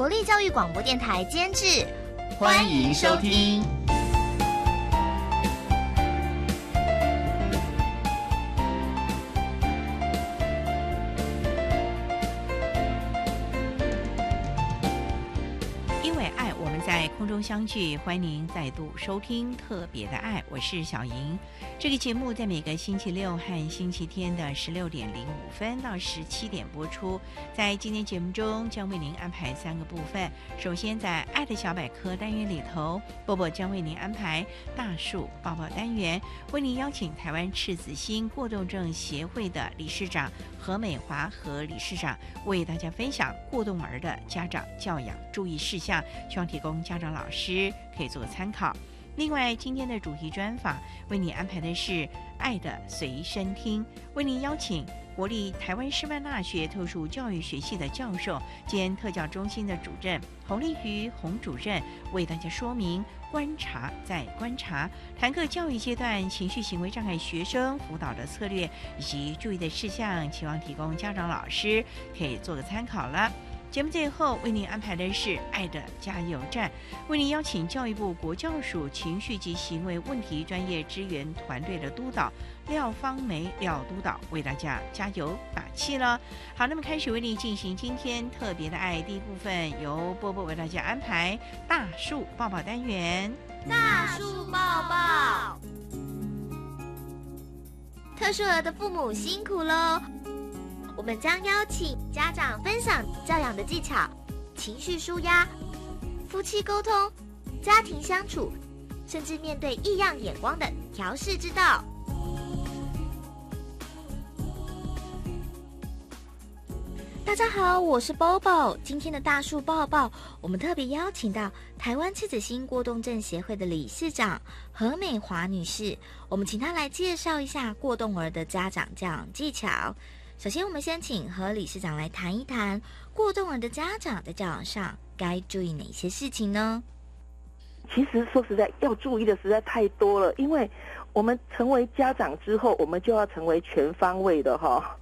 国立教育广播电台监制，欢迎收听。相聚，欢迎您再度收听《特别的爱》，我是小莹。这个节目在每个星期六和星期天的十六点零五分到十七点播出。在今天节目中，将为您安排三个部分。首先，在“爱的小百科”单元里头，波波将为您安排“大树抱抱”单元，为您邀请台湾赤子心过动症协会的理事长何美华和理事长为大家分享过动儿的家长教养注意事项，希望提供家长。老师可以做个参考。另外，今天的主题专访为你安排的是《爱的随身听》，为您邀请国立台湾师范大学特殊教育学系的教授兼特教中心的主任洪丽瑜洪主任为大家说明观察再观察，谈课教育阶段情绪行为障碍学生辅导的策略以及注意的事项，期望提供家长老师可以做个参考了。节目最后为您安排的是“爱的加油站”，为您邀请教育部国教署情绪及行为问题专业支援团队的督导廖芳梅廖督导为大家加油打气了。好，那么开始为您进行今天特别的爱第一部分，由波波为大家安排大树抱抱单元。大树抱抱，特殊儿的父母辛苦喽。我们将邀请家长分享教养的技巧、情绪舒压、夫妻沟通、家庭相处，甚至面对异样眼光的调试之道。大家好，我是 Bobo。今天的大树抱抱，我们特别邀请到台湾赤子心过动症协会的理事长何美华女士，我们请她来介绍一下过动儿的家长教养技巧。首先，我们先请何理事长来谈一谈过动儿的家长在教养上该注意哪些事情呢？其实说实在，要注意的实在太多了。因为我们成为家长之后，我们就要成为全方位的哈。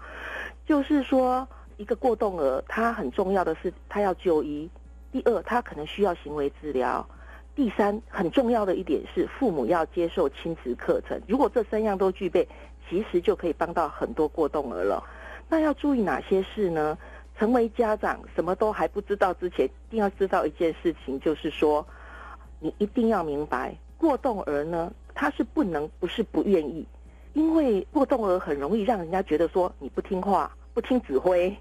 就是说，一个过动儿，他很重要的是他要就医；第二，他可能需要行为治疗；第三，很重要的一点是父母要接受亲子课程。如果这三样都具备，其实就可以帮到很多过动儿了。那要注意哪些事呢？成为家长什么都还不知道之前，一定要知道一件事情，就是说，你一定要明白，过动儿呢，他是不能不是不愿意，因为过动儿很容易让人家觉得说你不听话、不听指挥，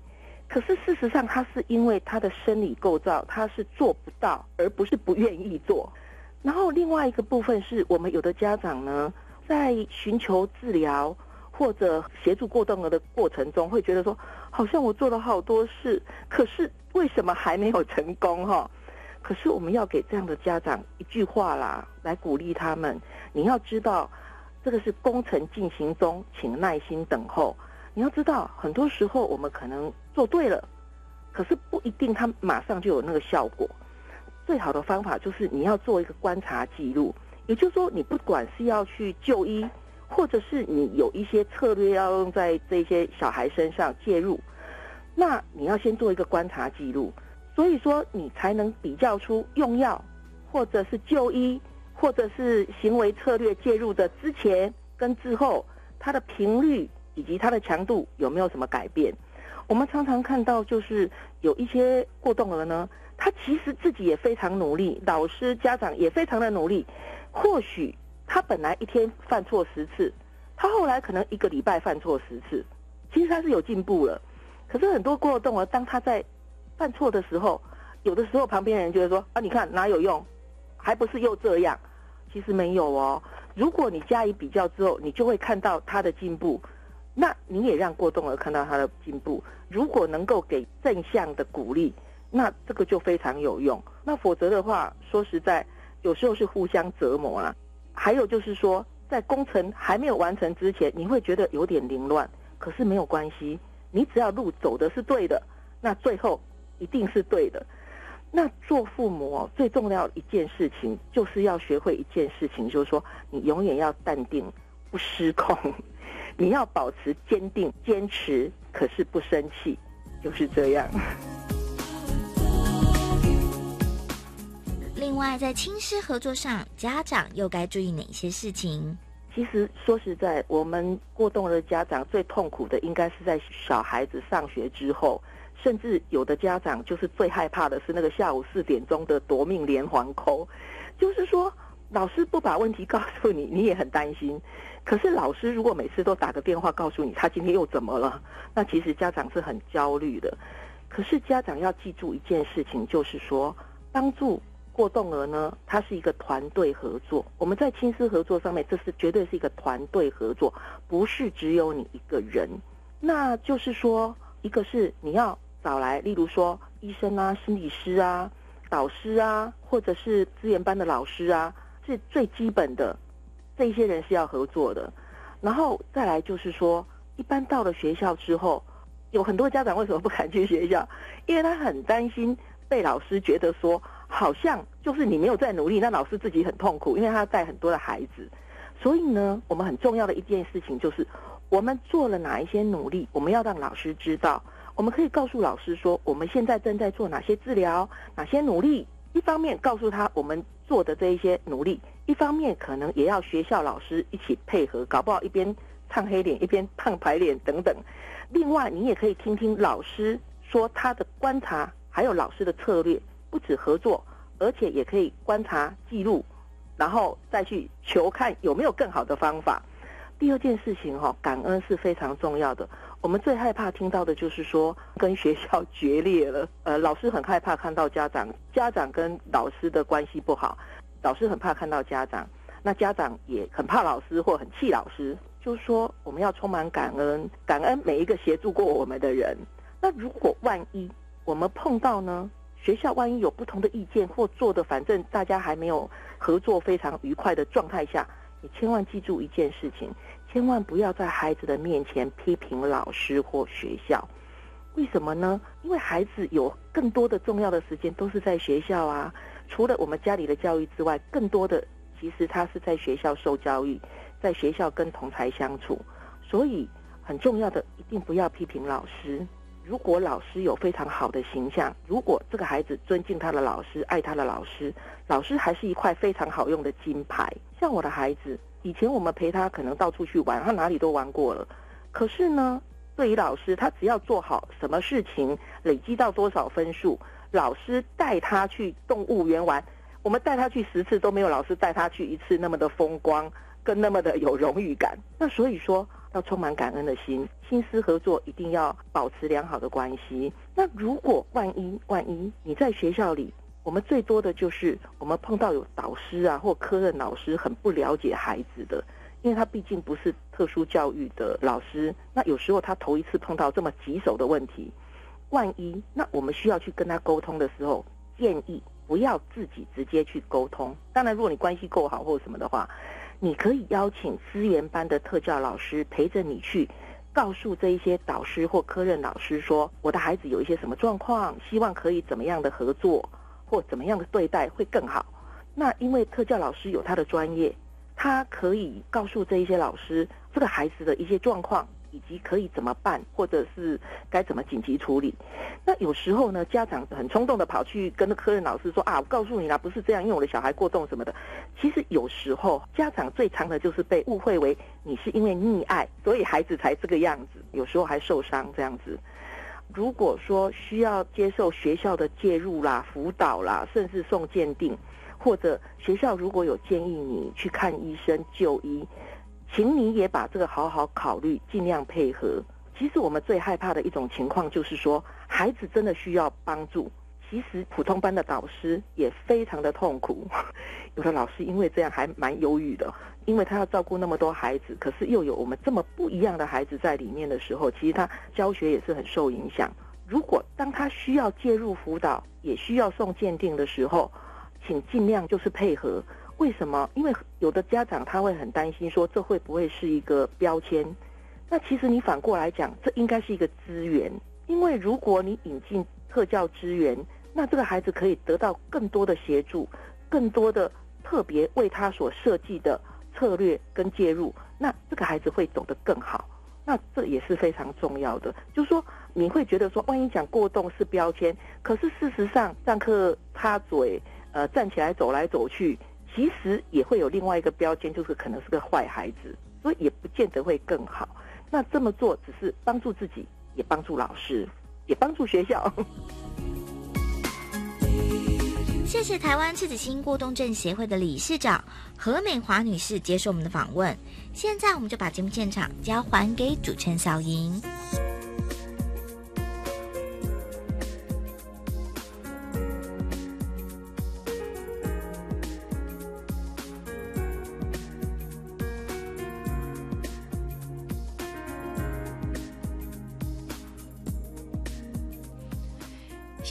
可是事实上他是因为他的生理构造他是做不到，而不是不愿意做。然后另外一个部分是我们有的家长呢，在寻求治疗。或者协助过动儿的过程中，会觉得说，好像我做了好多事，可是为什么还没有成功？哈，可是我们要给这样的家长一句话啦，来鼓励他们。你要知道，这个是工程进行中，请耐心等候。你要知道，很多时候我们可能做对了，可是不一定他马上就有那个效果。最好的方法就是你要做一个观察记录，也就是说，你不管是要去就医。或者是你有一些策略要用在这些小孩身上介入，那你要先做一个观察记录，所以说你才能比较出用药，或者是就医，或者是行为策略介入的之前跟之后，它的频率以及它的强度有没有什么改变？我们常常看到就是有一些过动儿呢，他其实自己也非常努力，老师家长也非常的努力，或许。他本来一天犯错十次，他后来可能一个礼拜犯错十次，其实他是有进步了。可是很多过动儿，当他在犯错的时候，有的时候旁边人就会说：“啊，你看哪有用，还不是又这样。”其实没有哦。如果你加以比较之后，你就会看到他的进步，那你也让过动儿看到他的进步。如果能够给正向的鼓励，那这个就非常有用。那否则的话，说实在，有时候是互相折磨啊。还有就是说，在工程还没有完成之前，你会觉得有点凌乱，可是没有关系，你只要路走的是对的，那最后一定是对的。那做父母最重要一件事情，就是要学会一件事情，就是说你永远要淡定，不失控，你要保持坚定、坚持，可是不生气，就是这样。另外，在亲师合作上，家长又该注意哪些事情？其实说实在，我们过动的家长最痛苦的，应该是在小孩子上学之后。甚至有的家长就是最害怕的是那个下午四点钟的夺命连环扣，就是说老师不把问题告诉你，你也很担心。可是老师如果每次都打个电话告诉你他今天又怎么了，那其实家长是很焦虑的。可是家长要记住一件事情，就是说帮助过动儿呢，它是一个团队合作。我们在亲师合作上面，这是绝对是一个团队合作，不是只有你一个人。那就是说，一个是你要。找来，例如说医生啊、心理师啊、导师啊，或者是资源班的老师啊，是最基本的。这些人是要合作的。然后再来就是说，一般到了学校之后，有很多家长为什么不敢去学校？因为他很担心被老师觉得说，好像就是你没有在努力，那老师自己很痛苦，因为他要带很多的孩子。所以呢，我们很重要的一件事情就是，我们做了哪一些努力，我们要让老师知道。我们可以告诉老师说，我们现在正在做哪些治疗，哪些努力。一方面告诉他我们做的这一些努力，一方面可能也要学校老师一起配合，搞不好一边唱黑脸一边胖白脸等等。另外，你也可以听听老师说他的观察，还有老师的策略，不止合作，而且也可以观察记录，然后再去求看有没有更好的方法。第二件事情哈，感恩是非常重要的。我们最害怕听到的就是说跟学校决裂了。呃，老师很害怕看到家长，家长跟老师的关系不好，老师很怕看到家长，那家长也很怕老师或很气老师。就是说，我们要充满感恩，感恩每一个协助过我们的人。那如果万一我们碰到呢，学校万一有不同的意见或做的，反正大家还没有合作非常愉快的状态下，你千万记住一件事情。千万不要在孩子的面前批评老师或学校，为什么呢？因为孩子有更多的重要的时间都是在学校啊。除了我们家里的教育之外，更多的其实他是在学校受教育，在学校跟同才相处。所以很重要的，一定不要批评老师。如果老师有非常好的形象，如果这个孩子尊敬他的老师，爱他的老师，老师还是一块非常好用的金牌。像我的孩子。以前我们陪他可能到处去玩，他哪里都玩过了。可是呢，对于老师，他只要做好什么事情，累积到多少分数，老师带他去动物园玩，我们带他去十次都没有老师带他去一次那么的风光，跟那么的有荣誉感。那所以说，要充满感恩的心，心思合作一定要保持良好的关系。那如果万一万一你在学校里，我们最多的就是我们碰到有导师啊或科任老师很不了解孩子的，因为他毕竟不是特殊教育的老师，那有时候他头一次碰到这么棘手的问题，万一那我们需要去跟他沟通的时候，建议不要自己直接去沟通。当然，如果你关系够好或什么的话，你可以邀请资源班的特教老师陪着你去告诉这一些导师或科任老师说，我的孩子有一些什么状况，希望可以怎么样的合作。或怎么样的对待会更好？那因为特教老师有他的专业，他可以告诉这一些老师这个孩子的一些状况，以及可以怎么办，或者是该怎么紧急处理。那有时候呢，家长很冲动的跑去跟科任老师说啊，我告诉你啦，不是这样，因为我的小孩过动什么的。其实有时候家长最常的就是被误会为你是因为溺爱，所以孩子才这个样子，有时候还受伤这样子。如果说需要接受学校的介入啦、辅导啦，甚至送鉴定，或者学校如果有建议你去看医生就医，请你也把这个好好考虑，尽量配合。其实我们最害怕的一种情况就是说，孩子真的需要帮助。其实普通班的导师也非常的痛苦，有的老师因为这样还蛮忧郁的，因为他要照顾那么多孩子，可是又有我们这么不一样的孩子在里面的时候，其实他教学也是很受影响。如果当他需要介入辅导，也需要送鉴定的时候，请尽量就是配合。为什么？因为有的家长他会很担心，说这会不会是一个标签？那其实你反过来讲，这应该是一个资源。因为如果你引进特教资源，那这个孩子可以得到更多的协助，更多的特别为他所设计的策略跟介入，那这个孩子会走得更好。那这也是非常重要的。就是说，你会觉得说，万一讲过动是标签，可是事实上上课插嘴，呃，站起来走来走去。其实也会有另外一个标签，就是可能是个坏孩子，所以也不见得会更好。那这么做只是帮助自己，也帮助老师，也帮助学校。谢谢台湾赤子心过动症协会的理事长何美华女士接受我们的访问。现在我们就把节目现场交还给主持人小莹。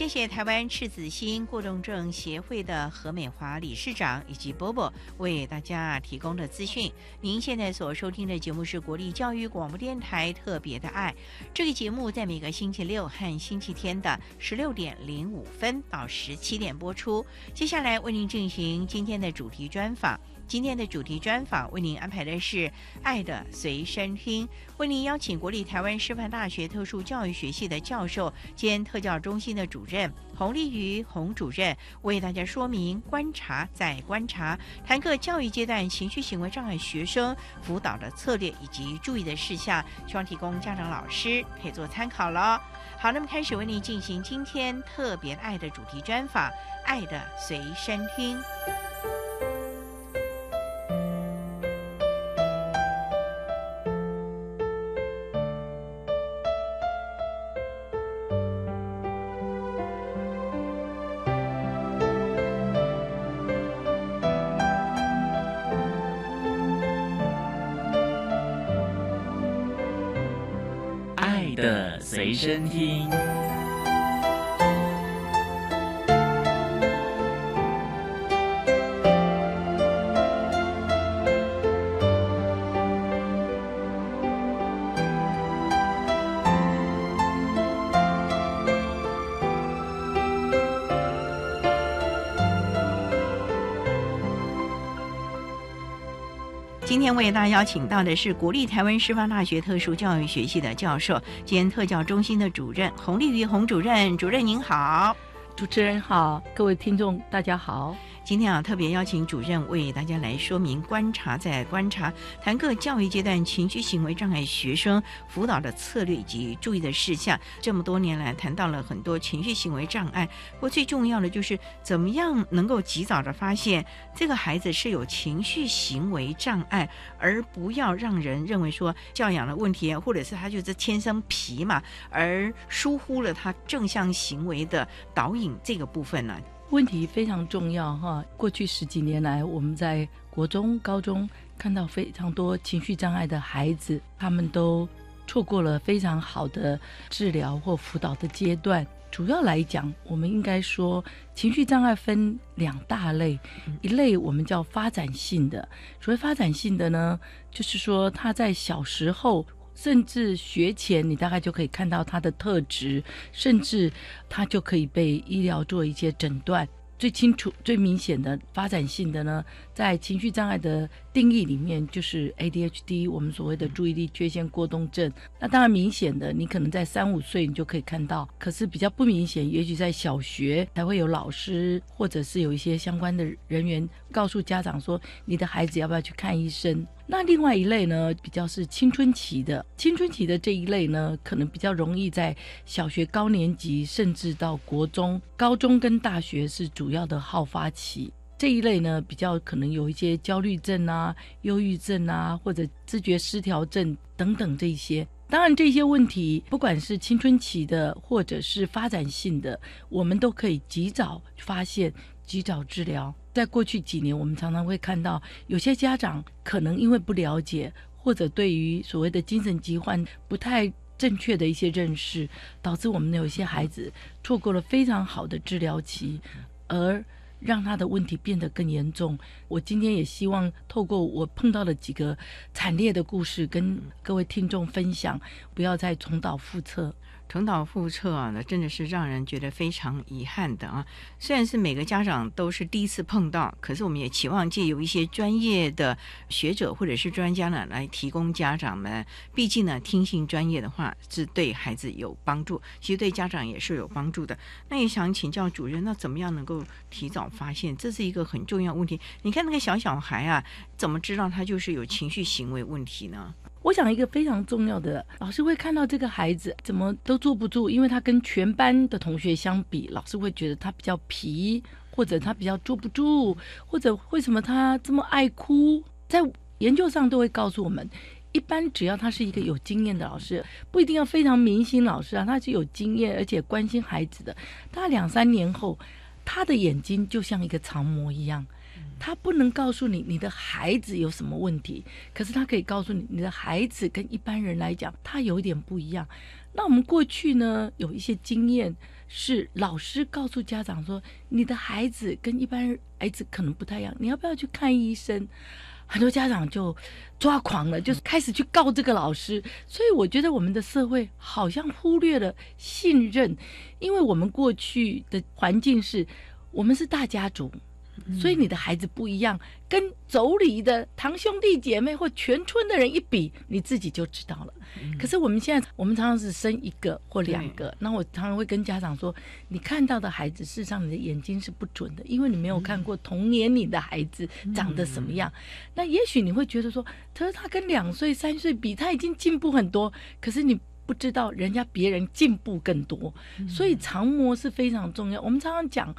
谢谢台湾赤子心过动症协会的何美华理事长以及波波为大家提供的资讯。您现在所收听的节目是国立教育广播电台特别的爱，这个节目在每个星期六和星期天的十六点零五分到十七点播出。接下来为您进行今天的主题专访。今天的主题专访为您安排的是《爱的随身听》，为您邀请国立台湾师范大学特殊教育学系的教授兼特教中心的主任洪立瑜洪主任，为大家说明观察再观察，谈课教育阶段情绪行为障碍学生辅导的策略以及注意的事项，希望提供家长老师可以做参考了。好，那么开始为您进行今天特别爱的主题专访，《爱的随身听》。随身听。今天为大家邀请到的是国立台湾师范大学特殊教育学系的教授兼特教中心的主任洪丽瑜洪主任，主任您好，主持人好，各位听众大家好。今天啊，特别邀请主任为大家来说明观察再观察，谈各教育阶段情绪行为障碍学生辅导的策略以及注意的事项。这么多年来，谈到了很多情绪行为障碍，不过最重要的就是怎么样能够及早的发现这个孩子是有情绪行为障碍，而不要让人认为说教养的问题，或者是他就是天生皮嘛，而疏忽了他正向行为的导引这个部分呢？问题非常重要哈！过去十几年来，我们在国中、高中看到非常多情绪障碍的孩子，他们都错过了非常好的治疗或辅导的阶段。主要来讲，我们应该说，情绪障碍分两大类，一类我们叫发展性的。所谓发展性的呢，就是说他在小时候。甚至学前，你大概就可以看到他的特质，甚至他就可以被医疗做一些诊断。最清楚、最明显的发展性的呢，在情绪障碍的定义里面，就是 ADHD，我们所谓的注意力缺陷过动症。那当然明显的，你可能在三五岁你就可以看到，可是比较不明显，也许在小学才会有老师或者是有一些相关的人员告诉家长说，你的孩子要不要去看医生。那另外一类呢，比较是青春期的，青春期的这一类呢，可能比较容易在小学高年级，甚至到国中、高中跟大学是主要的好发期。这一类呢，比较可能有一些焦虑症啊、忧郁症啊，或者知觉失调症等等这些。当然，这些问题不管是青春期的，或者是发展性的，我们都可以及早发现、及早治疗。在过去几年，我们常常会看到有些家长可能因为不了解，或者对于所谓的精神疾患不太正确的一些认识，导致我们有些孩子错过了非常好的治疗期，而让他的问题变得更严重。我今天也希望透过我碰到的几个惨烈的故事，跟各位听众分享，不要再重蹈覆辙。重蹈覆辙啊，那真的是让人觉得非常遗憾的啊。虽然是每个家长都是第一次碰到，可是我们也期望借由一些专业的学者或者是专家呢，来提供家长们。毕竟呢，听信专业的话是对孩子有帮助，其实对家长也是有帮助的。那也想请教主任，那怎么样能够提早发现？这是一个很重要问题。你看那个小小孩啊，怎么知道他就是有情绪行为问题呢？我想一个非常重要的，老师会看到这个孩子怎么都坐不住，因为他跟全班的同学相比，老师会觉得他比较皮，或者他比较坐不住，或者为什么他这么爱哭？在研究上都会告诉我们，一般只要他是一个有经验的老师，不一定要非常明星老师啊，他是有经验而且关心孩子的，他两三年后，他的眼睛就像一个长模一样。他不能告诉你你的孩子有什么问题，可是他可以告诉你，你的孩子跟一般人来讲，他有一点不一样。那我们过去呢，有一些经验是老师告诉家长说，你的孩子跟一般孩子可能不太一样，你要不要去看医生？很多家长就抓狂了，就是开始去告这个老师。所以我觉得我们的社会好像忽略了信任，因为我们过去的环境是我们是大家族。所以你的孩子不一样，跟妯娌的堂兄弟姐妹或全村的人一比，你自己就知道了。可是我们现在，我们常常是生一个或两个，那我常常会跟家长说，你看到的孩子，事实上你的眼睛是不准的，因为你没有看过童年你的孩子长得什么样。那也许你会觉得说，他说他跟两岁、三岁比，他已经进步很多，可是你不知道人家别人进步更多。所以长模是非常重要。我们常常讲，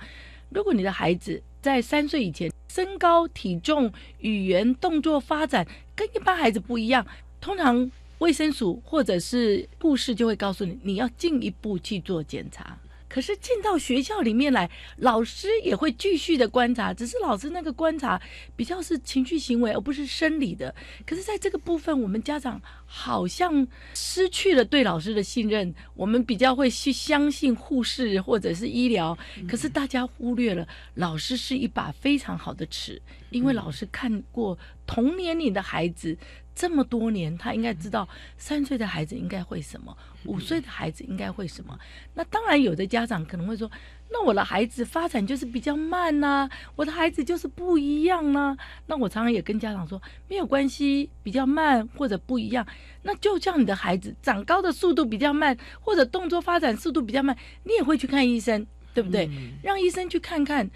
如果你的孩子，在三岁以前，身高、体重、语言、动作发展跟一般孩子不一样。通常卫生署或者是护士就会告诉你，你要进一步去做检查。可是进到学校里面来，老师也会继续的观察，只是老师那个观察比较是情绪行为，而不是生理的。可是在这个部分，我们家长好像失去了对老师的信任，我们比较会去相信护士或者是医疗，可是大家忽略了老师是一把非常好的尺，因为老师看过同年龄的孩子。这么多年，他应该知道三岁的孩子应该会什么，五岁的孩子应该会什么。那当然，有的家长可能会说：“那我的孩子发展就是比较慢呐，我的孩子就是不一样呐。”那我常常也跟家长说：“没有关系，比较慢或者不一样，那就像你的孩子长高的速度比较慢，或者动作发展速度比较慢，你也会去看医生，对不对？让医生去看看。”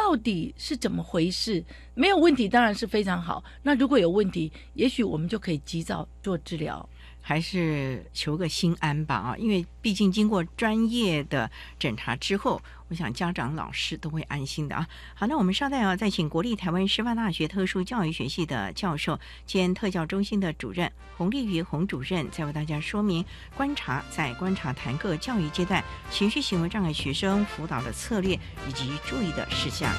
到底是怎么回事？没有问题当然是非常好。那如果有问题，也许我们就可以及早做治疗。还是求个心安吧啊！因为毕竟经过专业的检查之后，我想家长、老师都会安心的啊。好，那我们稍待啊，再请国立台湾师范大学特殊教育学系的教授兼特教中心的主任洪丽瑜洪主任，再为大家说明观察在观察谈个教育阶段情绪行为障碍学生辅导的策略以及注意的事项。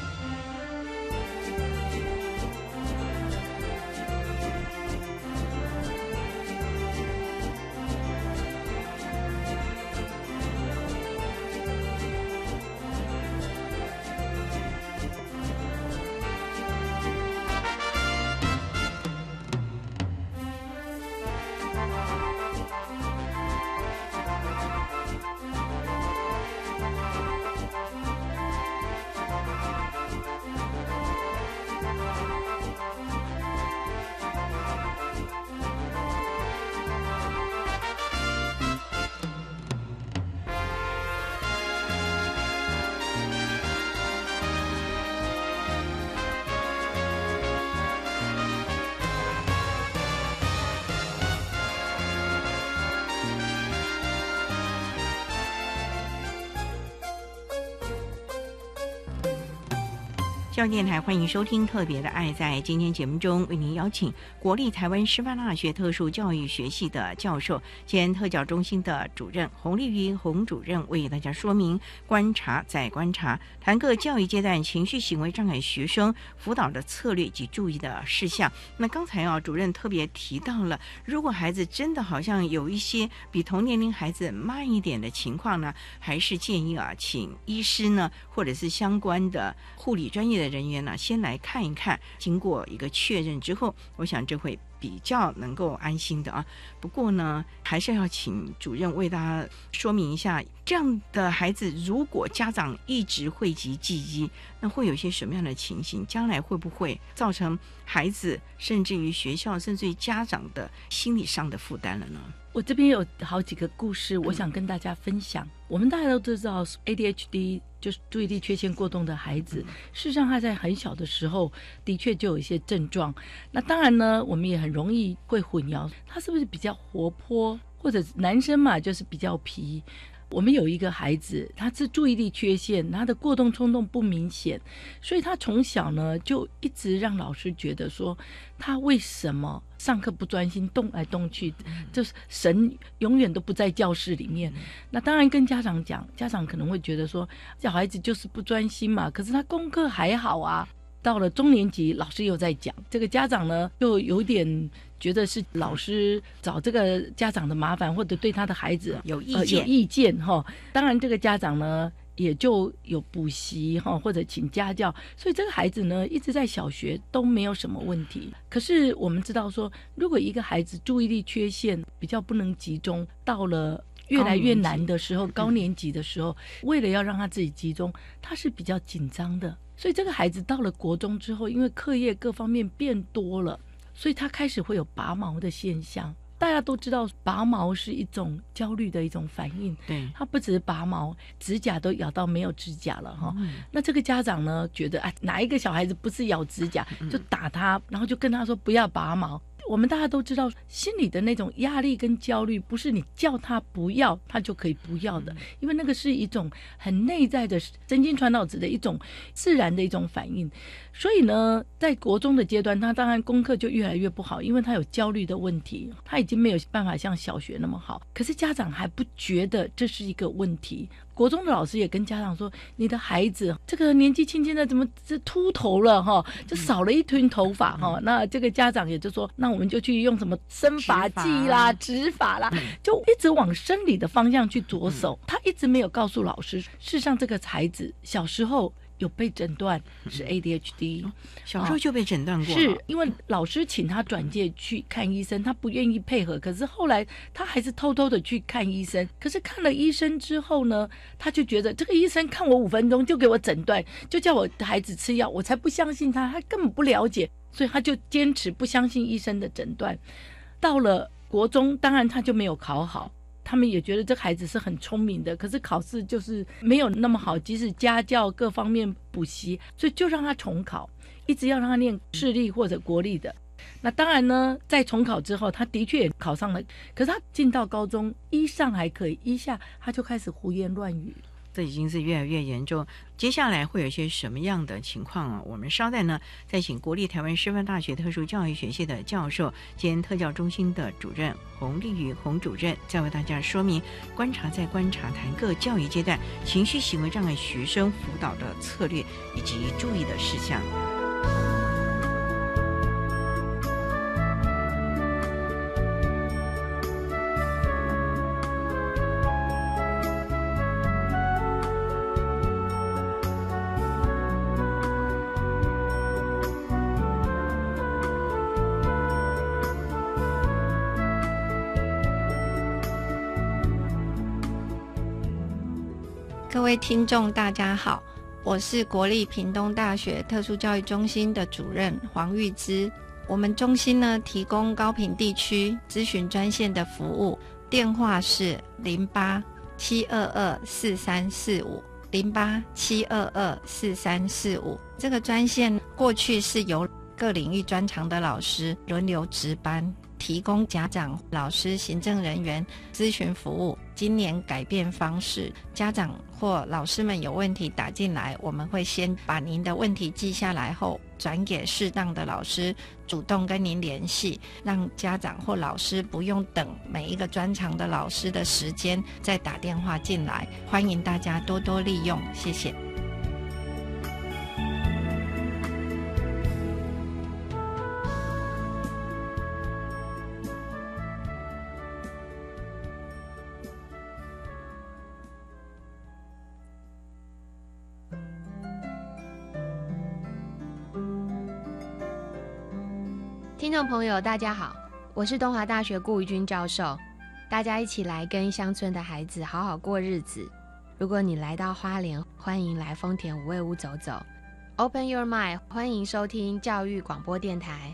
教育电台欢迎收听《特别的爱》。在今天节目中，为您邀请国立台湾师范大学特殊教育学系的教授兼特教中心的主任洪丽云洪主任，为大家说明观察再观察，谈各教育阶段情绪行为障碍学生辅导的策略及注意的事项。那刚才啊，主任特别提到了，如果孩子真的好像有一些比同年龄孩子慢一点的情况呢，还是建议啊，请医师呢，或者是相关的护理专业的人员呢，先来看一看。经过一个确认之后，我想这会比较能够安心的啊。不过呢，还是要请主任为大家说明一下，这样的孩子如果家长一直讳疾忌医，那会有些什么样的情形？将来会不会造成孩子，甚至于学校，甚至于家长的心理上的负担了呢？我这边有好几个故事，我想跟大家分享。我们大家都知道，ADHD 就是注意力缺陷过动的孩子。事实上，他在很小的时候的确就有一些症状。那当然呢，我们也很容易会混淆，他是不是比较活泼，或者男生嘛，就是比较皮。我们有一个孩子，他是注意力缺陷，他的过动冲动不明显，所以他从小呢就一直让老师觉得说，他为什么上课不专心，动来动去，就是神永远都不在教室里面。那当然跟家长讲，家长可能会觉得说，小孩子就是不专心嘛，可是他功课还好啊。到了中年级，老师又在讲，这个家长呢就有点觉得是老师找这个家长的麻烦，或者对他的孩子有意见，有意见哈。当然，这个家长呢也就有补习哈，或者请家教，所以这个孩子呢一直在小学都没有什么问题。可是我们知道说，如果一个孩子注意力缺陷比较不能集中，到了越来越难的时候，高年级的时候，为了要让他自己集中，他是比较紧张的。所以这个孩子到了国中之后，因为课业各方面变多了，所以他开始会有拔毛的现象。大家都知道，拔毛是一种焦虑的一种反应。对，他不只是拔毛，指甲都咬到没有指甲了哈。那这个家长呢，觉得啊，哪一个小孩子不是咬指甲就打他，然后就跟他说不要拔毛。我们大家都知道，心里的那种压力跟焦虑，不是你叫他不要，他就可以不要的，因为那个是一种很内在的神经传导质的一种自然的一种反应。所以呢，在国中的阶段，他当然功课就越来越不好，因为他有焦虑的问题，他已经没有办法像小学那么好。可是家长还不觉得这是一个问题。国中的老师也跟家长说：“你的孩子这个年纪轻轻的，怎么这秃头了哈？就少了一堆头发哈。”那这个家长也就说：“那我们就去用什么生发剂啦、植发啦，就一直往生理的方向去着手。”他一直没有告诉老师，事实上这个孩子小时候。有被诊断是 ADHD，小时候就被诊断过，是因为老师请他转介去看医生，他不愿意配合，可是后来他还是偷偷的去看医生。可是看了医生之后呢，他就觉得这个医生看我五分钟就给我诊断，就叫我孩子吃药，我才不相信他，他根本不了解，所以他就坚持不相信医生的诊断。到了国中，当然他就没有考好。他们也觉得这孩子是很聪明的，可是考试就是没有那么好，即使家教各方面补习，所以就让他重考，一直要让他念市立或者国立的。那当然呢，在重考之后，他的确也考上了，可是他进到高中一上还可以，一下他就开始胡言乱语。这已经是越来越严重，接下来会有些什么样的情况啊？我们稍待呢，再请国立台湾师范大学特殊教育学系的教授兼特教中心的主任洪丽宇洪主任，再为大家说明观察再观察，谈各教育阶段情绪行为障碍学生辅导的策略以及注意的事项。位听众，大家好，我是国立屏东大学特殊教育中心的主任黄玉芝。我们中心呢提供高频地区咨询专线的服务，电话是零八七二二四三四五零八七二二四三四五。这个专线过去是由各领域专长的老师轮流值班，提供家长、老师、行政人员咨询服务。今年改变方式，家长或老师们有问题打进来，我们会先把您的问题记下来后，转给适当的老师，主动跟您联系，让家长或老师不用等每一个专长的老师的时间再打电话进来。欢迎大家多多利用，谢谢。听众朋友，大家好，我是东华大学顾玉君教授。大家一起来跟乡村的孩子好好过日子。如果你来到花莲，欢迎来丰田五味屋走走。Open your mind，欢迎收听教育广播电台。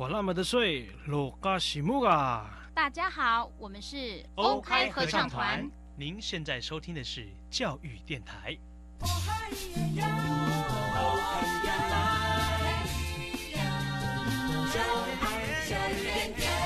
管那么的水，罗嘎西木啊！大家好，我们是欧开合唱团。您现在收听的是教育电台。教育电台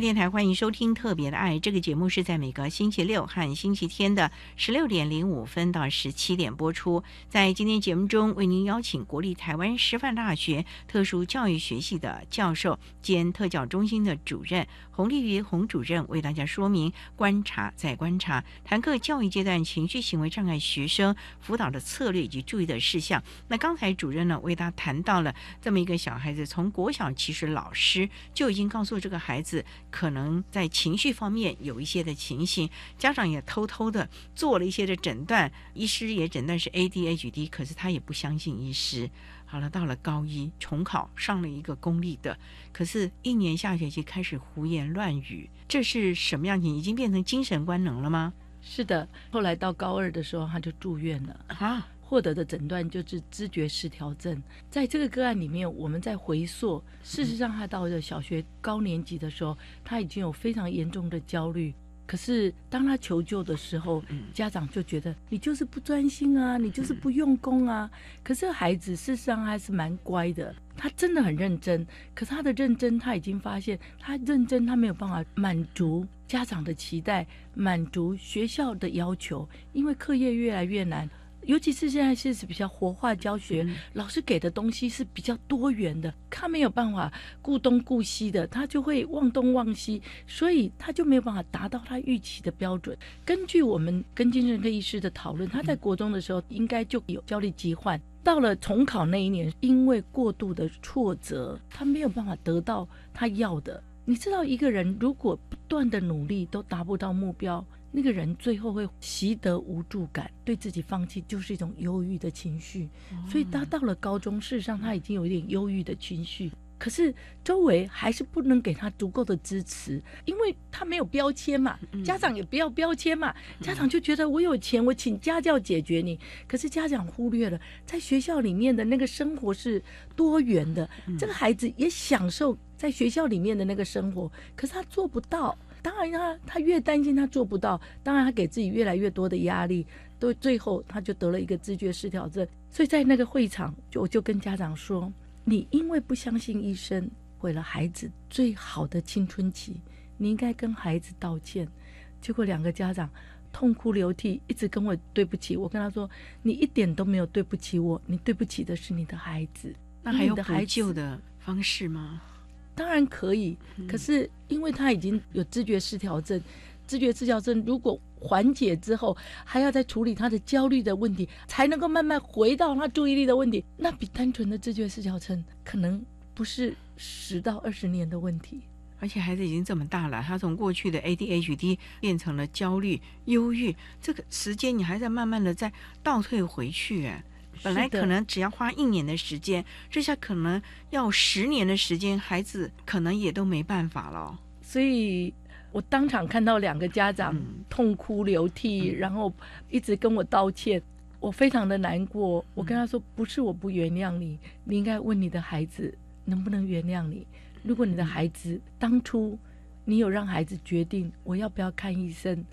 电台欢迎收听《特别的爱》这个节目，是在每个星期六和星期天的十六点零五分到十七点播出。在今天节目中，为您邀请国立台湾师范大学特殊教育学系的教授兼特教中心的主任洪丽瑜洪主任，为大家说明观察再观察，谈课教育阶段情绪行为障碍学生辅导的策略以及注意的事项。那刚才主任呢，为他谈到了这么一个小孩子，从国小其实老师就已经告诉这个孩子。可能在情绪方面有一些的情形，家长也偷偷的做了一些的诊断，医师也诊断是 ADHD，可是他也不相信医师。好了，到了高一重考上了一个公立的，可是，一年下学期开始胡言乱语，这是什么样子？已经变成精神官能了吗？是的，后来到高二的时候，他就住院了啊。获得的诊断就是知觉失调症。在这个个案里面，我们在回溯，事实上他到了小学高年级的时候，他已经有非常严重的焦虑。可是当他求救的时候，家长就觉得你就是不专心啊，你就是不用功啊。可是孩子事实上还是蛮乖的，他真的很认真。可是他的认真，他已经发现他认真，他没有办法满足家长的期待，满足学校的要求，因为课业越来越难。尤其是现在现实比较活化教学，老师给的东西是比较多元的，他没有办法顾东顾西的，他就会忘东忘西，所以他就没有办法达到他预期的标准。根据我们跟精神科医师的讨论，他在国中的时候应该就有焦虑疾患，到了重考那一年，因为过度的挫折，他没有办法得到他要的。你知道，一个人如果不断的努力都达不到目标。那个人最后会习得无助感，对自己放弃就是一种忧郁的情绪。所以他到了高中，事实上他已经有一点忧郁的情绪。可是周围还是不能给他足够的支持，因为他没有标签嘛，家长也不要标签嘛，家长就觉得我有钱，我请家教解决你。可是家长忽略了，在学校里面的那个生活是多元的，这个孩子也享受在学校里面的那个生活，可是他做不到。当然他他越担心他做不到，当然他给自己越来越多的压力，都最后他就得了一个知觉失调症。所以在那个会场，就我就跟家长说。你因为不相信医生，毁了孩子最好的青春期，你应该跟孩子道歉。结果两个家长痛哭流涕，一直跟我对不起。我跟他说：“你一点都没有对不起我，你对不起的是你的孩子。”那还有补救的方式吗？当然可以，可是因为他已经有知觉失调症，知觉失调症如果缓解之后，还要再处理他的焦虑的问题，才能够慢慢回到他注意力的问题。那比单纯的知觉失调症可能不是十到二十年的问题。而且孩子已经这么大了，他从过去的 ADHD 变成了焦虑、忧郁，这个时间你还在慢慢的在倒退回去。哎，本来可能只要花一年的时间，这下可能要十年的时间，孩子可能也都没办法了。所以。我当场看到两个家长痛哭流涕，然后一直跟我道歉，我非常的难过。我跟他说：“不是我不原谅你，你应该问你的孩子能不能原谅你。如果你的孩子当初你有让孩子决定我要不要看医生，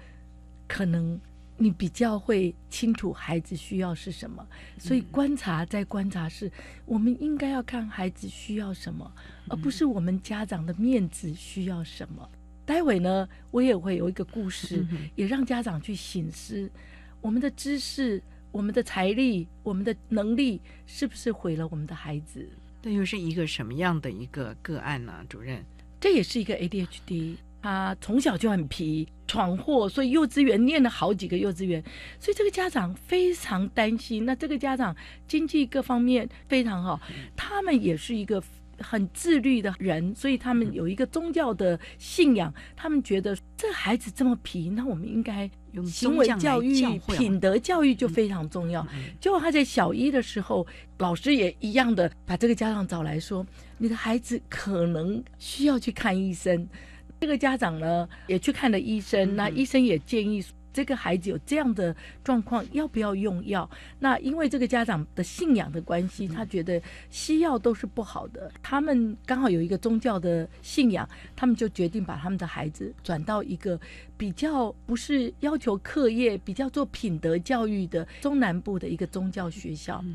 可能你比较会清楚孩子需要是什么。所以观察在观察是，我们应该要看孩子需要什么，而不是我们家长的面子需要什么。”待会呢，我也会有一个故事，也让家长去醒思：我们的知识、我们的财力、我们的能力，是不是毁了我们的孩子？这又是一个什么样的一个个案呢？主任，这也是一个 ADHD，他从小就很皮，闯祸，所以幼稚园念了好几个幼稚园，所以这个家长非常担心。那这个家长经济各方面非常好，他们也是一个。很自律的人，所以他们有一个宗教的信仰。他们觉得这孩子这么皮，那我们应该用行为教育、品德教育就非常重要。结果他在小一的时候，老师也一样的把这个家长找来说：“你的孩子可能需要去看医生。”这个家长呢也去看了医生，那医生也建议。这个孩子有这样的状况，要不要用药？那因为这个家长的信仰的关系，他觉得西药都是不好的。他们刚好有一个宗教的信仰，他们就决定把他们的孩子转到一个比较不是要求课业、比较做品德教育的中南部的一个宗教学校。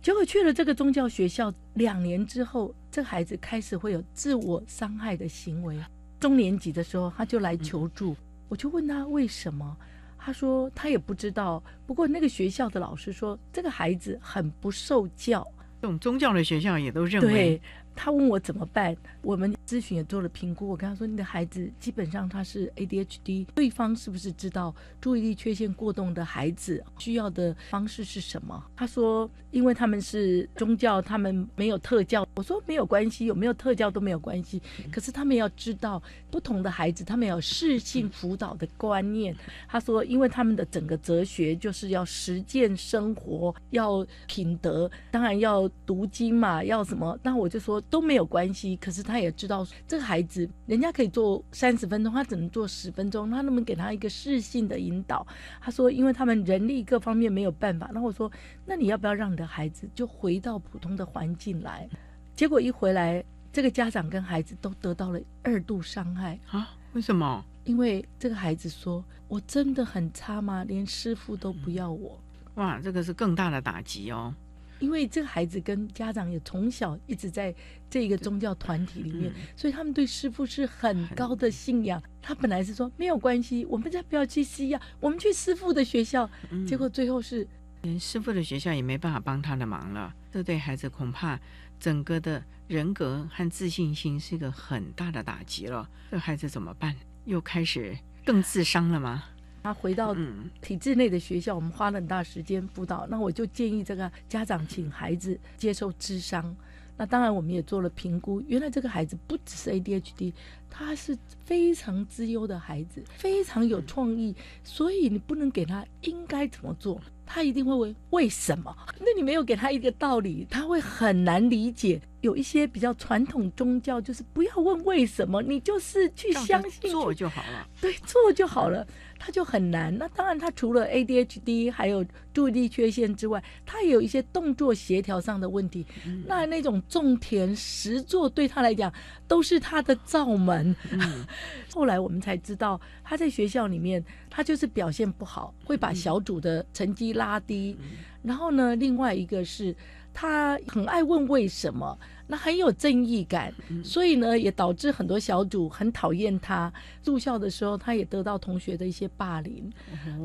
结果去了这个宗教学校两年之后，这个孩子开始会有自我伤害的行为。中年级的时候，他就来求助。我就问他为什么，他说他也不知道。不过那个学校的老师说，这个孩子很不受教。这种宗教的学校也都认为。对他问我怎么办，我们咨询也做了评估。我跟他说，你的孩子基本上他是 ADHD，对方是不是知道注意力缺陷过动的孩子需要的方式是什么？他说，因为他们是宗教，他们没有特教。我说没有关系，有没有特教都没有关系。可是他们要知道，不同的孩子他们有适性辅导的观念。他说，因为他们的整个哲学就是要实践生活，要品德，当然要读经嘛，要什么？那我就说。都没有关系，可是他也知道这个孩子，人家可以做三十分钟，他只能做十分钟，他能不能给他一个适性的引导？他说，因为他们人力各方面没有办法。那我说，那你要不要让你的孩子就回到普通的环境来？结果一回来，这个家长跟孩子都得到了二度伤害啊？为什么？因为这个孩子说：“我真的很差吗？连师傅都不要我？”哇，这个是更大的打击哦。因为这个孩子跟家长也从小一直在这个宗教团体里面，所以他们对师傅是很高的信仰。他本来是说没有关系，我们再不要去西药，我们去师傅的学校。结果最后是连师傅的学校也没办法帮他的忙了。这对孩子恐怕整个的人格和自信心是一个很大的打击了。这孩子怎么办？又开始更自伤了吗？他回到体制内的学校，我们花了很大时间辅导。那我就建议这个家长请孩子接受智商。那当然，我们也做了评估。原来这个孩子不只是 ADHD，他是非常资优的孩子，非常有创意。所以你不能给他应该怎么做，他一定会问为什么？那你没有给他一个道理，他会很难理解。有一些比较传统宗教，就是不要问为什么，你就是去相信做就好了。对，做就好了，他就很难。那当然，他除了 ADHD 还有注意力缺陷之外，他也有一些动作协调上的问题。那那种种田实作对他来讲都是他的罩门。后来我们才知道，他在学校里面，他就是表现不好，会把小组的成绩拉低。然后呢，另外一个是他很爱问为什么。那很有正义感，所以呢，也导致很多小组很讨厌他。住校的时候，他也得到同学的一些霸凌，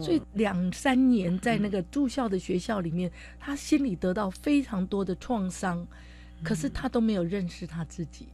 所以两三年在那个住校的学校里面，他心里得到非常多的创伤，可是他都没有认识他自己。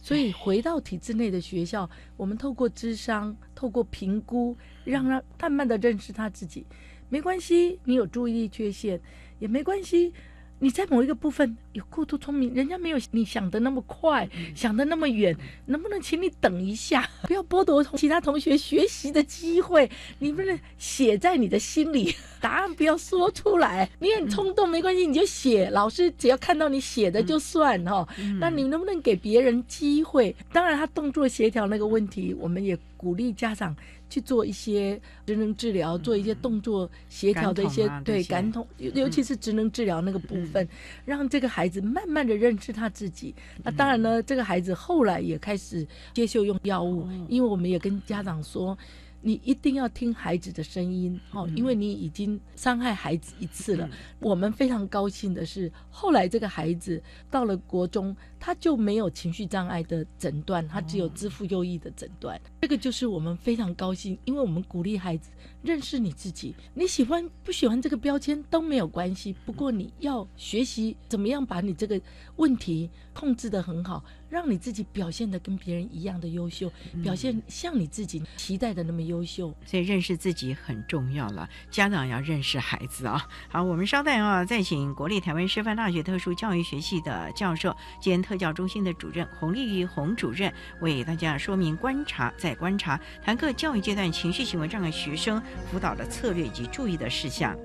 所以回到体制内的学校，我们透过智商，透过评估，让他慢慢的认识他自己。没关系，你有注意力缺陷也没关系。你在某一个部分有过度聪明，人家没有你想的那么快，想的那么远，能不能请你等一下，不要剥夺其他同学学习的机会？你不能写在你的心里，答案不要说出来。你很冲动没关系，你就写，老师只要看到你写的就算哈。那你能不能给别人机会？当然，他动作协调那个问题，我们也鼓励家长。去做一些职能治疗，做一些动作协调的一些对感统，尤其是职能治疗那个部分，让这个孩子慢慢的认识他自己。那当然呢，这个孩子后来也开始接受用药物，因为我们也跟家长说。你一定要听孩子的声音，哦，因为你已经伤害孩子一次了。我们非常高兴的是，后来这个孩子到了国中，他就没有情绪障碍的诊断，他只有支付优异的诊断。这个就是我们非常高兴，因为我们鼓励孩子认识你自己，你喜欢不喜欢这个标签都没有关系。不过你要学习怎么样把你这个问题控制的很好。让你自己表现的跟别人一样的优秀，表现像你自己期待的那么优秀。所以认识自己很重要了，家长要认识孩子啊。好，我们稍待啊，再请国立台湾师范大学特殊教育学系的教授兼特教中心的主任洪丽玉洪主任为大家说明观察再观察，谈课教育阶段情绪行为障碍学生辅导的策略以及注意的事项。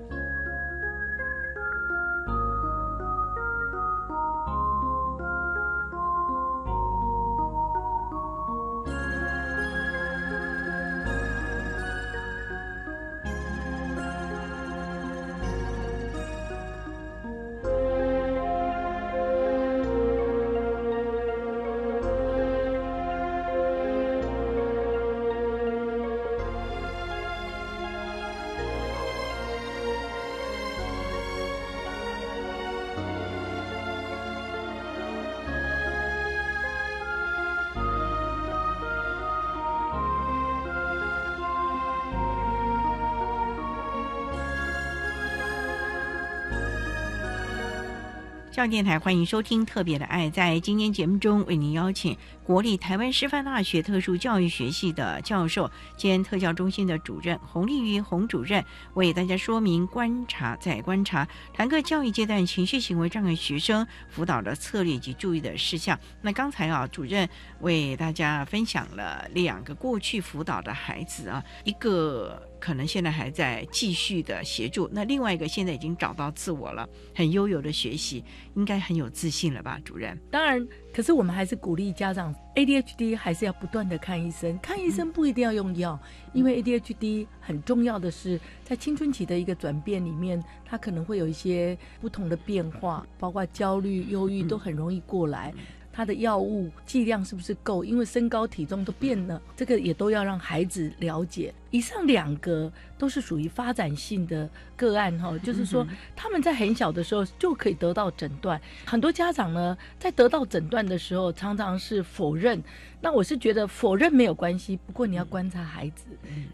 电台欢迎收听《特别的爱》。在今天节目中，为您邀请国立台湾师范大学特殊教育学系的教授兼特教中心的主任洪丽瑜洪主任，为大家说明观察再观察，谈个教育阶段情绪行为障碍学生辅导的策略及注意的事项。那刚才啊，主任为大家分享了两个过去辅导的孩子啊，一个。可能现在还在继续的协助，那另外一个现在已经找到自我了，很悠游的学习，应该很有自信了吧，主任？当然，可是我们还是鼓励家长，ADHD 还是要不断的看医生，看医生不一定要用药，因为 ADHD 很重要的是在青春期的一个转变里面，它可能会有一些不同的变化，包括焦虑、忧郁都很容易过来。他的药物剂量是不是够？因为身高体重都变了，这个也都要让孩子了解。以上两个都是属于发展性的个案哈，就是说他们在很小的时候就可以得到诊断。很多家长呢，在得到诊断的时候，常常是否认。那我是觉得否认没有关系，不过你要观察孩子。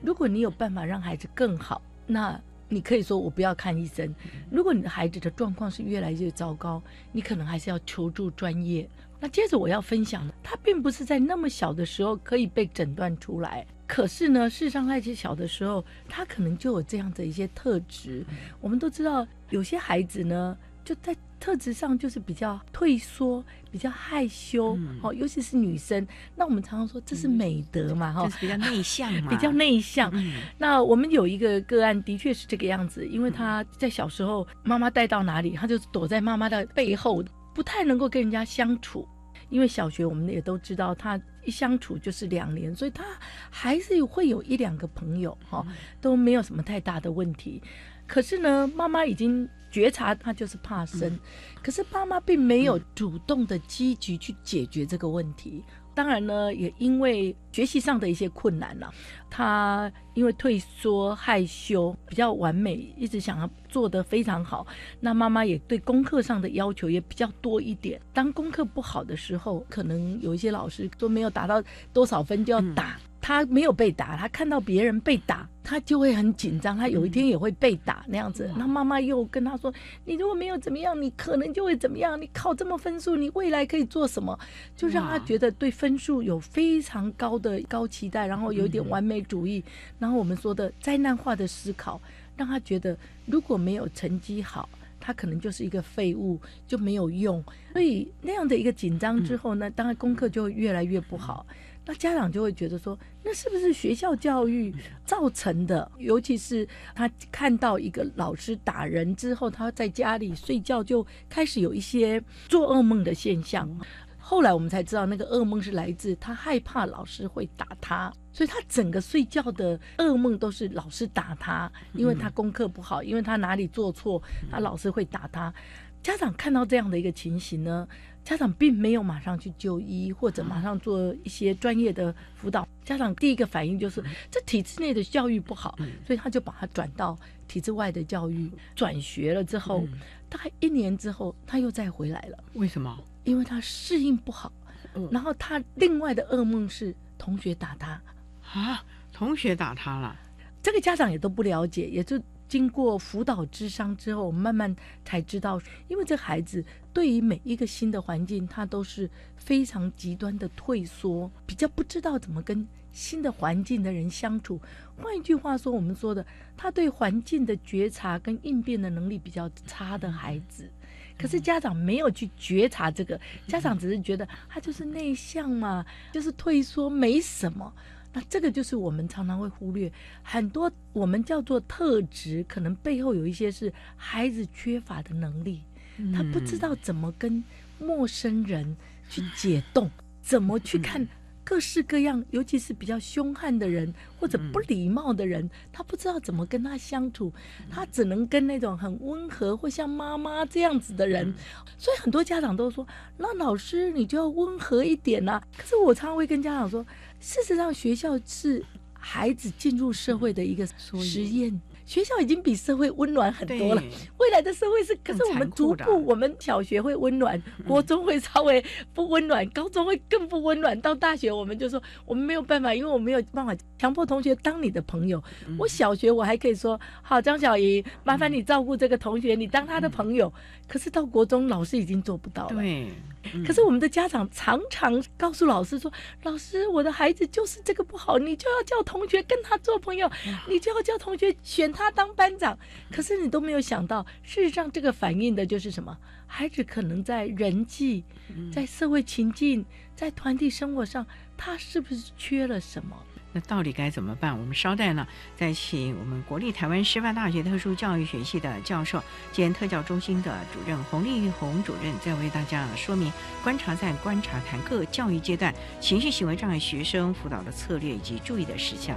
如果你有办法让孩子更好，那你可以说我不要看医生。如果你的孩子的状况是越来越糟糕，你可能还是要求助专业。那接着我要分享的，他并不是在那么小的时候可以被诊断出来，可是呢，事实上在小的时候，他可能就有这样的一些特质。我们都知道，有些孩子呢，就在特质上就是比较退缩、比较害羞，哦，尤其是女生。那我们常常说这是美德嘛，哈，就是比较内向嘛，比较内向。那我们有一个个案，的确是这个样子，因为他在小时候妈妈带到哪里，他就躲在妈妈的背后，不太能够跟人家相处。因为小学我们也都知道，他一相处就是两年，所以他还是会有一两个朋友，哈，都没有什么太大的问题。可是呢，妈妈已经觉察他就是怕生，可是妈妈并没有主动的积极去解决这个问题。当然呢，也因为学习上的一些困难了，他因为退缩、害羞，比较完美，一直想要做得非常好。那妈妈也对功课上的要求也比较多一点。当功课不好的时候，可能有一些老师都没有达到多少分就要打。他没有被打，他看到别人被打，他就会很紧张。他有一天也会被打那样子。那妈妈又跟他说：“你如果没有怎么样，你可能就会怎么样。你考这么分数，你未来可以做什么？”就让他觉得对分数有非常高的高期待，然后有点完美主义。然后我们说的灾难化的思考，让他觉得如果没有成绩好，他可能就是一个废物，就没有用。所以那样的一个紧张之后呢，当然功课就会越来越不好。那家长就会觉得说，那是不是学校教育造成的？尤其是他看到一个老师打人之后，他在家里睡觉就开始有一些做噩梦的现象。后来我们才知道，那个噩梦是来自他害怕老师会打他，所以他整个睡觉的噩梦都是老师打他，因为他功课不好，因为他哪里做错，他老师会打他。家长看到这样的一个情形呢？家长并没有马上去就医，或者马上做一些专业的辅导。家长第一个反应就是这体制内的教育不好，所以他就把他转到体制外的教育。转学了之后，大概一年之后，他又再回来了。为什么？因为他适应不好。然后他另外的噩梦是同学打他啊，同学打他了。这个家长也都不了解，也就。经过辅导智商之后，我们慢慢才知道，因为这孩子对于每一个新的环境，他都是非常极端的退缩，比较不知道怎么跟新的环境的人相处。换一句话说，我们说的，他对环境的觉察跟应变的能力比较差的孩子。可是家长没有去觉察这个，家长只是觉得他就是内向嘛，就是退缩，没什么。那这个就是我们常常会忽略很多我们叫做特质，可能背后有一些是孩子缺乏的能力，他不知道怎么跟陌生人去解冻，怎么去看各式各样，尤其是比较凶悍的人或者不礼貌的人，他不知道怎么跟他相处，他只能跟那种很温和或像妈妈这样子的人，所以很多家长都说，那老师你就要温和一点呐。可是我常常会跟家长说。事实上，学校是孩子进入社会的一个实验。学校已经比社会温暖很多了。未来的社会是，可是我们逐步，我们小学会温暖，国中会稍微不温暖，高中会更不温暖。到大学，我们就说我们没有办法，因为我没有办法强迫同学当你的朋友。我小学我还可以说，好，张小怡，麻烦你照顾这个同学，你当他的朋友。可是到国中，老师已经做不到了。对。可是我们的家长常常告诉老师说：“老师，我的孩子就是这个不好，你就要叫同学跟他做朋友，你就要叫同学选他当班长。”可是你都没有想到，事实上这个反映的就是什么？孩子可能在人际、在社会情境、在团体生活上，他是不是缺了什么？那到底该怎么办？我们稍待呢，再请我们国立台湾师范大学特殊教育学系的教授兼特教中心的主任洪丽红主任，再为大家说明观察在观察谈各教育阶段情绪行为障碍学生辅导的策略以及注意的事项。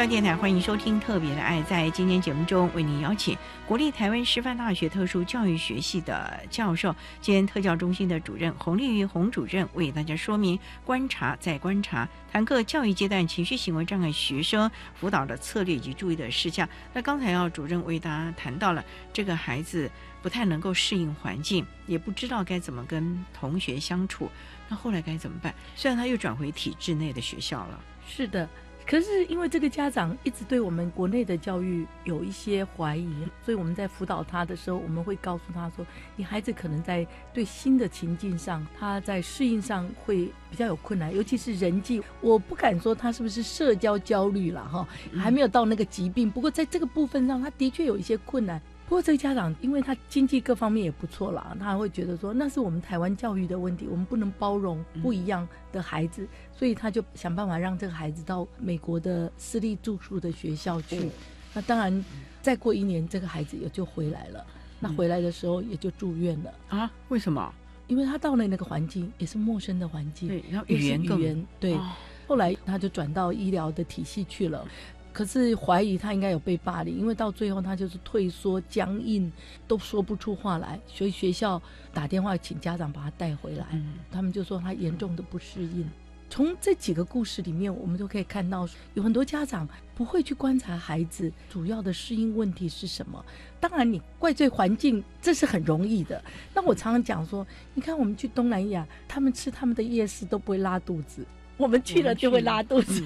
教电台欢迎收听《特别的爱》。在今天节目中，为您邀请国立台湾师范大学特殊教育学系的教授兼特教中心的主任洪丽玉洪主任，为大家说明观察再观察，谈课教育阶段情绪行为障碍学生辅导的策略以及注意的事项。那刚才要主任为大家谈到了这个孩子不太能够适应环境，也不知道该怎么跟同学相处，那后来该怎么办？虽然他又转回体制内的学校了，是的。可是因为这个家长一直对我们国内的教育有一些怀疑，所以我们在辅导他的时候，我们会告诉他说：“你孩子可能在对新的情境上，他在适应上会比较有困难，尤其是人际。我不敢说他是不是社交焦虑了哈，还没有到那个疾病。不过在这个部分上，他的确有一些困难。”不过这个家长，因为他经济各方面也不错啦，他会觉得说那是我们台湾教育的问题，我们不能包容不一样的孩子，所以他就想办法让这个孩子到美国的私立住宿的学校去。那当然，再过一年，这个孩子也就回来了。那回来的时候也就住院了啊？为什么？因为他到了那个环境也是陌生的环境，对，然后语言语言对。后来他就转到医疗的体系去了。可是怀疑他应该有被霸凌，因为到最后他就是退缩、僵硬，都说不出话来。所以学校打电话请家长把他带回来，他们就说他严重的不适应。从这几个故事里面，我们都可以看到，有很多家长不会去观察孩子主要的适应问题是什么。当然，你怪罪环境这是很容易的。那我常常讲说，你看我们去东南亚，他们吃他们的夜市都不会拉肚子。我们去了就会拉肚子，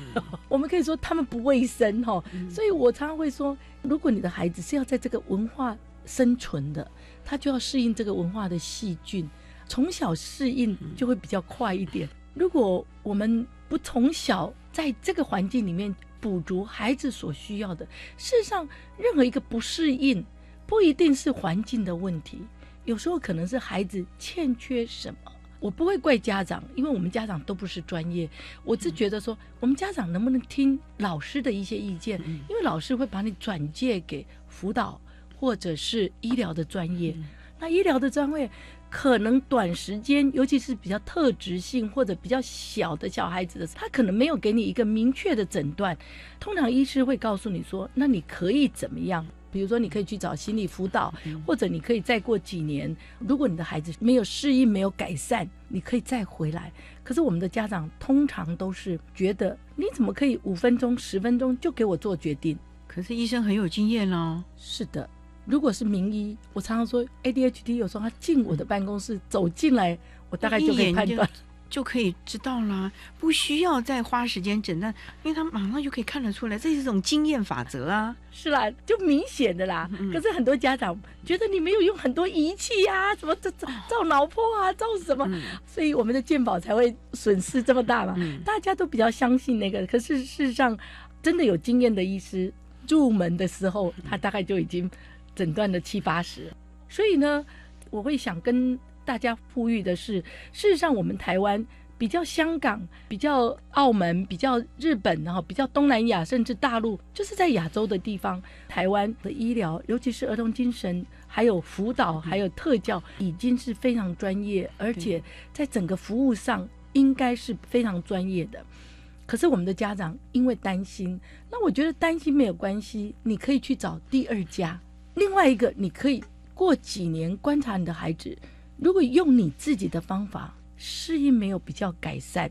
我们可以说他们不卫生哈，所以我常常会说，如果你的孩子是要在这个文化生存的，他就要适应这个文化的细菌，从小适应就会比较快一点。如果我们不从小在这个环境里面补足孩子所需要的，事实上任何一个不适应不一定是环境的问题，有时候可能是孩子欠缺什么。我不会怪家长，因为我们家长都不是专业。我是觉得说，我们家长能不能听老师的一些意见？因为老师会把你转介给辅导或者是医疗的专业。那医疗的专业可能短时间，尤其是比较特质性或者比较小的小孩子的，他可能没有给你一个明确的诊断。通常医师会告诉你说，那你可以怎么样？比如说，你可以去找心理辅导，或者你可以再过几年，如果你的孩子没有适应、没有改善，你可以再回来。可是我们的家长通常都是觉得，你怎么可以五分钟、十分钟就给我做决定？可是医生很有经验哦。是的，如果是名医，我常常说 ADHD，有时候他进我的办公室走进来，我大概就可以判断。就可以知道啦，不需要再花时间诊断，因为他马上就可以看得出来，这是一种经验法则啊。是啦，就明显的啦。可是很多家长觉得你没有用很多仪器呀，什么照照脑波啊，照什么，所以我们的健保才会损失这么大嘛。大家都比较相信那个，可是事实上，真的有经验的医师入门的时候，他大概就已经诊断了七八十。所以呢，我会想跟。大家呼吁的是，事实上，我们台湾比较香港、比较澳门、比较日本，然后比较东南亚，甚至大陆，就是在亚洲的地方，台湾的医疗，尤其是儿童精神，还有辅导，还有特教，已经是非常专业，而且在整个服务上应该是非常专业的。可是我们的家长因为担心，那我觉得担心没有关系，你可以去找第二家。另外一个，你可以过几年观察你的孩子。如果用你自己的方法适应没有比较改善，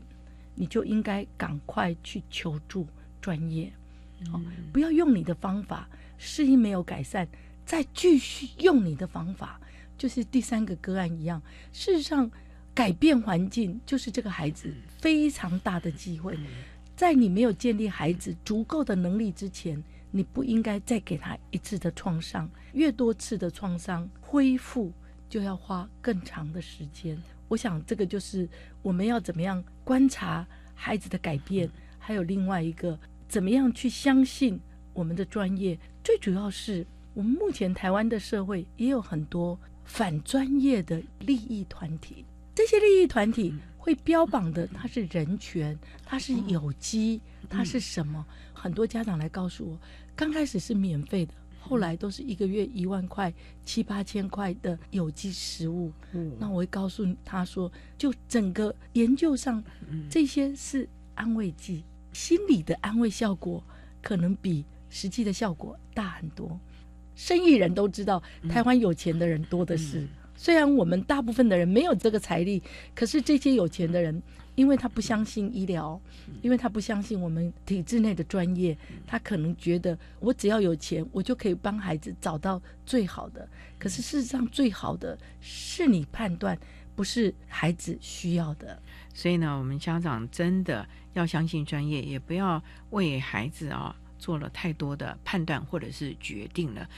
你就应该赶快去求助专业。好，不要用你的方法适应没有改善，再继续用你的方法，就是第三个个案一样。事实上，改变环境就是这个孩子非常大的机会。在你没有建立孩子足够的能力之前，你不应该再给他一次的创伤，越多次的创伤恢复。就要花更长的时间。我想，这个就是我们要怎么样观察孩子的改变，还有另外一个，怎么样去相信我们的专业。最主要是我们目前台湾的社会也有很多反专业的利益团体，这些利益团体会标榜的它是人权，它是有机，它是什么？很多家长来告诉我，刚开始是免费的。后来都是一个月一万块、七八千块的有机食物。嗯，那我会告诉他说，就整个研究上，这些是安慰剂，心理的安慰效果可能比实际的效果大很多。生意人都知道，台湾有钱的人多的是。虽然我们大部分的人没有这个财力，可是这些有钱的人，因为他不相信医疗，因为他不相信我们体制内的专业，他可能觉得我只要有钱，我就可以帮孩子找到最好的。可是事实上，最好的是你判断，不是孩子需要的。所以呢，我们家长真的要相信专业，也不要为孩子啊做了太多的判断或者是决定了。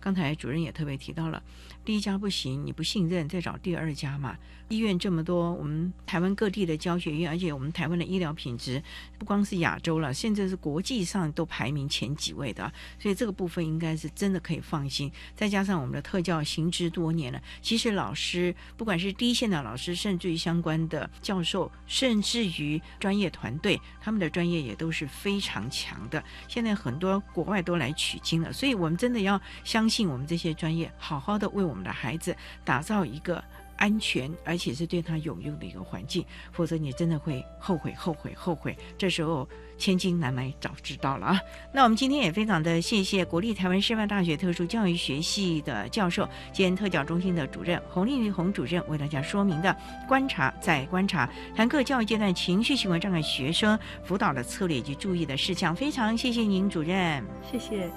刚才主任也特别提到了。第一家不行，你不信任，再找第二家嘛。医院这么多，我们台湾各地的教学院，而且我们台湾的医疗品质不光是亚洲了，现在是国际上都排名前几位的，所以这个部分应该是真的可以放心。再加上我们的特教行之多年了，其实老师不管是第一线的老师，甚至于相关的教授，甚至于专业团队，他们的专业也都是非常强的。现在很多国外都来取经了，所以我们真的要相信我们这些专业，好好的为我。我们的孩子打造一个安全而且是对他有用的一个环境，否则你真的会后悔、后悔、后悔。这时候千金难买早知道了啊！那我们今天也非常的谢谢国立台湾师范大学特殊教育学系的教授兼特教中心的主任洪丽云洪主任为大家说明的观察在观察谈课教育阶段情绪行为障碍学生辅导的策略以及注意的事项。非常谢谢您，主任，谢谢。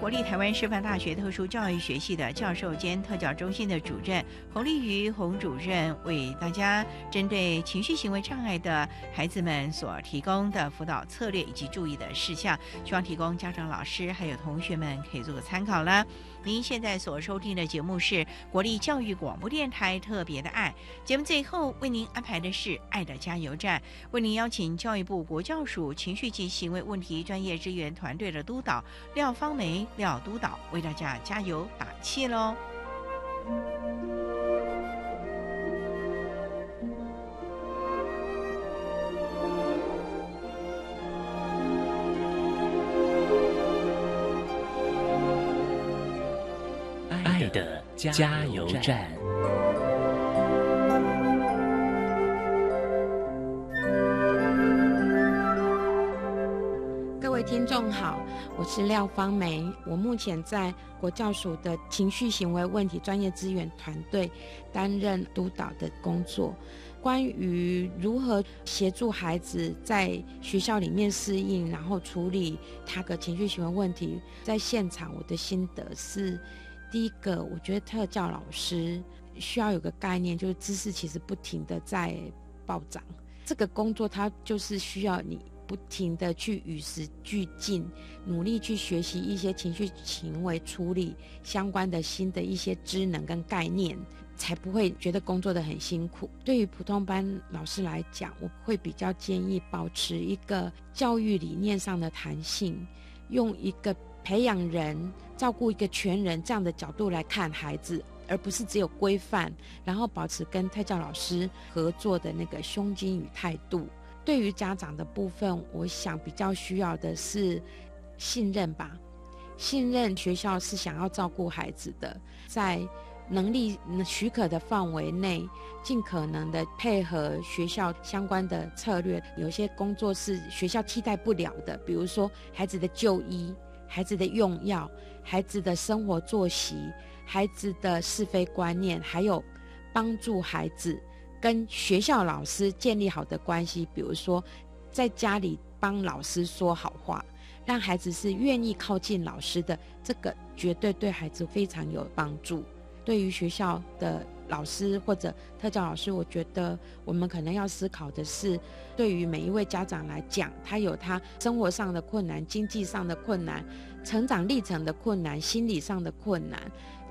国立台湾师范大学特殊教育学系的教授兼特教中心的主任洪丽瑜洪主任，为大家针对情绪行为障碍的孩子们所提供的辅导策略以及注意的事项，希望提供家长、老师还有同学们可以做个参考啦。您现在所收听的节目是国立教育广播电台特别的爱节目，最后为您安排的是爱的加油站，为您邀请教育部国教署情绪及行为问题专业支援团队的督导廖芳梅廖督导为大家加油打气喽。爱的加油站。各位听众好，我是廖芳梅，我目前在国教署的情绪行为问题专业资源团队担任督导的工作。关于如何协助孩子在学校里面适应，然后处理他的情绪行为问题，在现场我的心得是。第一个，我觉得特教老师需要有个概念，就是知识其实不停的在暴涨。这个工作它就是需要你不停的去与时俱进，努力去学习一些情绪行为处理相关的新的一些知能跟概念，才不会觉得工作的很辛苦。对于普通班老师来讲，我会比较建议保持一个教育理念上的弹性，用一个。培养人、照顾一个全人这样的角度来看孩子，而不是只有规范，然后保持跟特教老师合作的那个胸襟与态度。对于家长的部分，我想比较需要的是信任吧，信任学校是想要照顾孩子的，在能力许可的范围内，尽可能的配合学校相关的策略。有些工作是学校替代不了的，比如说孩子的就医。孩子的用药、孩子的生活作息、孩子的是非观念，还有帮助孩子跟学校老师建立好的关系，比如说在家里帮老师说好话，让孩子是愿意靠近老师的，这个绝对对孩子非常有帮助。对于学校的。老师或者特教老师，我觉得我们可能要思考的是，对于每一位家长来讲，他有他生活上的困难、经济上的困难、成长历程的困难、心理上的困难，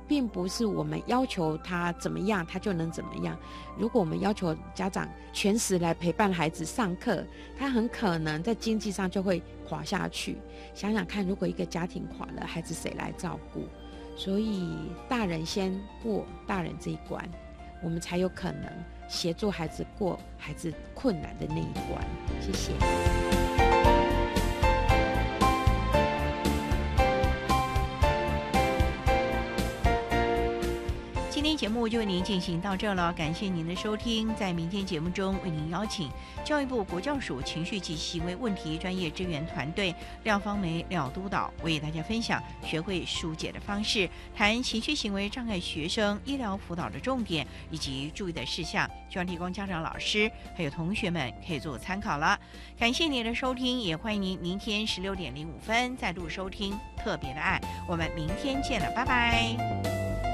并不是我们要求他怎么样，他就能怎么样。如果我们要求家长全时来陪伴孩子上课，他很可能在经济上就会垮下去。想想看，如果一个家庭垮了，孩子谁来照顾？所以大人先过大人这一关，我们才有可能协助孩子过孩子困难的那一关。谢谢。节目就为您进行到这了，感谢您的收听。在明天节目中，为您邀请教育部国教署情绪及行为问题专业支援团队廖芳梅廖督导为大家分享学会疏解的方式，谈情绪行为障碍学生医疗辅导的重点以及注意的事项，希望提供家长、老师还有同学们可以做参考了。感谢您的收听，也欢迎您明天十六点零五分再度收听特别的爱。我们明天见了，拜拜。